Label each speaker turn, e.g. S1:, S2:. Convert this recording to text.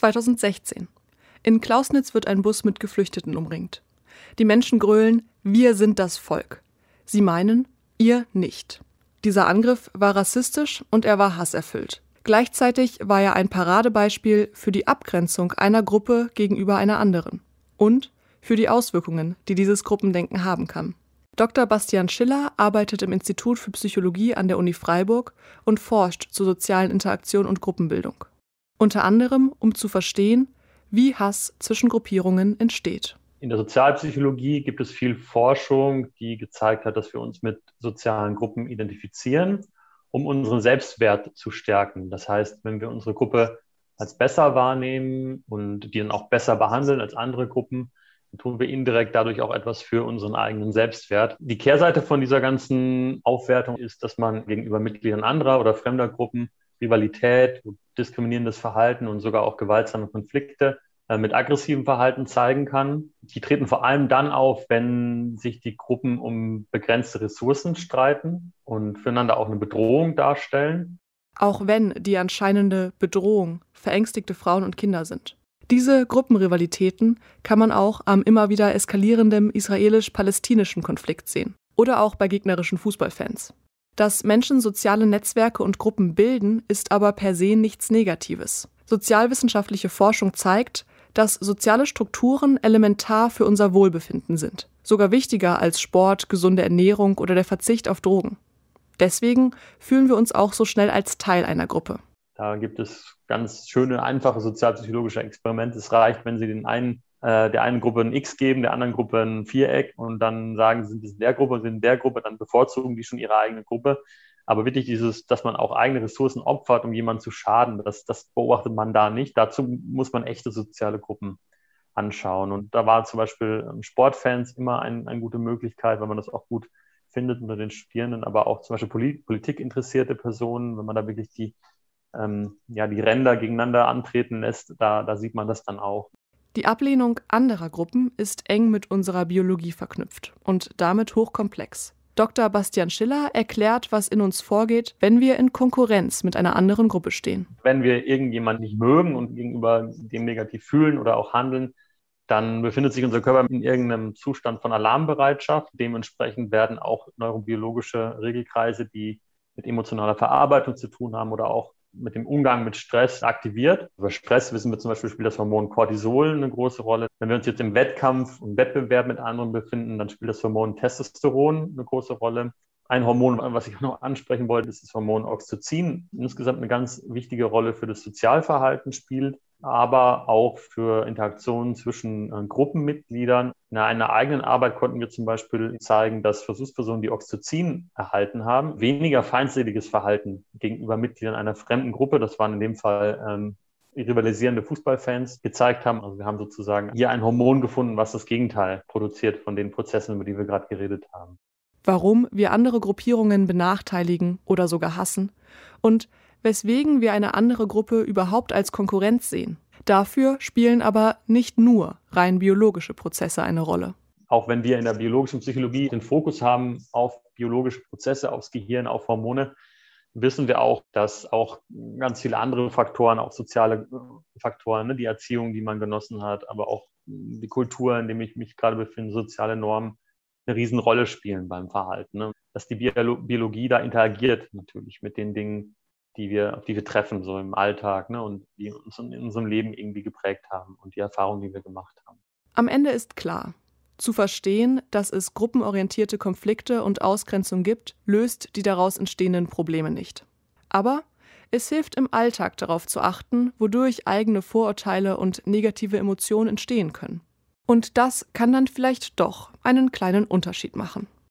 S1: 2016. In Klausnitz wird ein Bus mit Geflüchteten umringt. Die Menschen grölen, wir sind das Volk. Sie meinen, ihr nicht. Dieser Angriff war rassistisch und er war hasserfüllt. Gleichzeitig war er ein Paradebeispiel für die Abgrenzung einer Gruppe gegenüber einer anderen und für die Auswirkungen, die dieses Gruppendenken haben kann. Dr. Bastian Schiller arbeitet im Institut für Psychologie an der Uni Freiburg und forscht zur sozialen Interaktion und Gruppenbildung. Unter anderem, um zu verstehen, wie Hass zwischen Gruppierungen entsteht.
S2: In der Sozialpsychologie gibt es viel Forschung, die gezeigt hat, dass wir uns mit sozialen Gruppen identifizieren, um unseren Selbstwert zu stärken. Das heißt, wenn wir unsere Gruppe als besser wahrnehmen und die dann auch besser behandeln als andere Gruppen, tun wir indirekt dadurch auch etwas für unseren eigenen Selbstwert. Die Kehrseite von dieser ganzen Aufwertung ist, dass man gegenüber Mitgliedern anderer oder fremder Gruppen Rivalität, diskriminierendes Verhalten und sogar auch gewaltsame Konflikte äh, mit aggressivem Verhalten zeigen kann. Die treten vor allem dann auf, wenn sich die Gruppen um begrenzte Ressourcen streiten und füreinander auch eine Bedrohung darstellen.
S1: Auch wenn die anscheinende Bedrohung verängstigte Frauen und Kinder sind. Diese Gruppenrivalitäten kann man auch am immer wieder eskalierenden israelisch-palästinischen Konflikt sehen oder auch bei gegnerischen Fußballfans. Dass Menschen soziale Netzwerke und Gruppen bilden, ist aber per se nichts Negatives. Sozialwissenschaftliche Forschung zeigt, dass soziale Strukturen elementar für unser Wohlbefinden sind, sogar wichtiger als Sport, gesunde Ernährung oder der Verzicht auf Drogen. Deswegen fühlen wir uns auch so schnell als Teil einer Gruppe.
S2: Da gibt es ganz schöne, einfache sozialpsychologische Experimente. Es reicht, wenn Sie den einen, äh, der einen Gruppe ein X geben, der anderen Gruppe ein Viereck und dann sagen, Sie sind in der Gruppe, sind in der Gruppe, dann bevorzugen die schon ihre eigene Gruppe. Aber wirklich dieses, dass man auch eigene Ressourcen opfert, um jemanden zu schaden, das, das beobachtet man da nicht. Dazu muss man echte soziale Gruppen anschauen. Und da war zum Beispiel ähm, Sportfans immer ein, eine gute Möglichkeit, weil man das auch gut findet unter den Studierenden, aber auch zum Beispiel Politik interessierte Personen, wenn man da wirklich die, ähm, ja, die Ränder gegeneinander antreten lässt, da, da sieht man das dann auch.
S1: Die Ablehnung anderer Gruppen ist eng mit unserer Biologie verknüpft und damit hochkomplex. Dr. Bastian Schiller erklärt, was in uns vorgeht, wenn wir in Konkurrenz mit einer anderen Gruppe stehen.
S2: Wenn wir irgendjemanden nicht mögen und gegenüber dem negativ fühlen oder auch handeln, dann befindet sich unser Körper in irgendeinem Zustand von Alarmbereitschaft. Dementsprechend werden auch neurobiologische Regelkreise, die mit emotionaler Verarbeitung zu tun haben oder auch mit dem Umgang mit Stress aktiviert. Über Stress wissen wir zum Beispiel, spielt das Hormon Cortisol eine große Rolle. Wenn wir uns jetzt im Wettkampf und Wettbewerb mit anderen befinden, dann spielt das Hormon Testosteron eine große Rolle. Ein Hormon, was ich noch ansprechen wollte, ist das Hormon Oxytocin. Insgesamt eine ganz wichtige Rolle für das Sozialverhalten spielt aber auch für Interaktionen zwischen äh, Gruppenmitgliedern. In einer eigenen Arbeit konnten wir zum Beispiel zeigen, dass Versuchspersonen, die Oxytocin erhalten haben, weniger feindseliges Verhalten gegenüber Mitgliedern einer fremden Gruppe, das waren in dem Fall ähm, rivalisierende Fußballfans, gezeigt haben. Also wir haben sozusagen hier ein Hormon gefunden, was das Gegenteil produziert von den Prozessen, über die wir gerade geredet haben.
S1: Warum wir andere Gruppierungen benachteiligen oder sogar hassen und weswegen wir eine andere Gruppe überhaupt als Konkurrenz sehen. Dafür spielen aber nicht nur rein biologische Prozesse eine Rolle.
S2: Auch wenn wir in der biologischen Psychologie den Fokus haben auf biologische Prozesse, aufs Gehirn, auf Hormone, wissen wir auch, dass auch ganz viele andere Faktoren, auch soziale Faktoren, ne, die Erziehung, die man genossen hat, aber auch die Kultur, in der ich mich gerade befinde, soziale Normen, eine Riesenrolle spielen beim Verhalten. Ne? Dass die Biologie da interagiert natürlich mit den Dingen, die wir, auf die wir treffen, so im Alltag ne, und die uns in unserem Leben irgendwie geprägt haben und die Erfahrungen, die wir gemacht haben.
S1: Am Ende ist klar, zu verstehen, dass es gruppenorientierte Konflikte und Ausgrenzung gibt, löst die daraus entstehenden Probleme nicht. Aber es hilft im Alltag darauf zu achten, wodurch eigene Vorurteile und negative Emotionen entstehen können. Und das kann dann vielleicht doch einen kleinen Unterschied machen.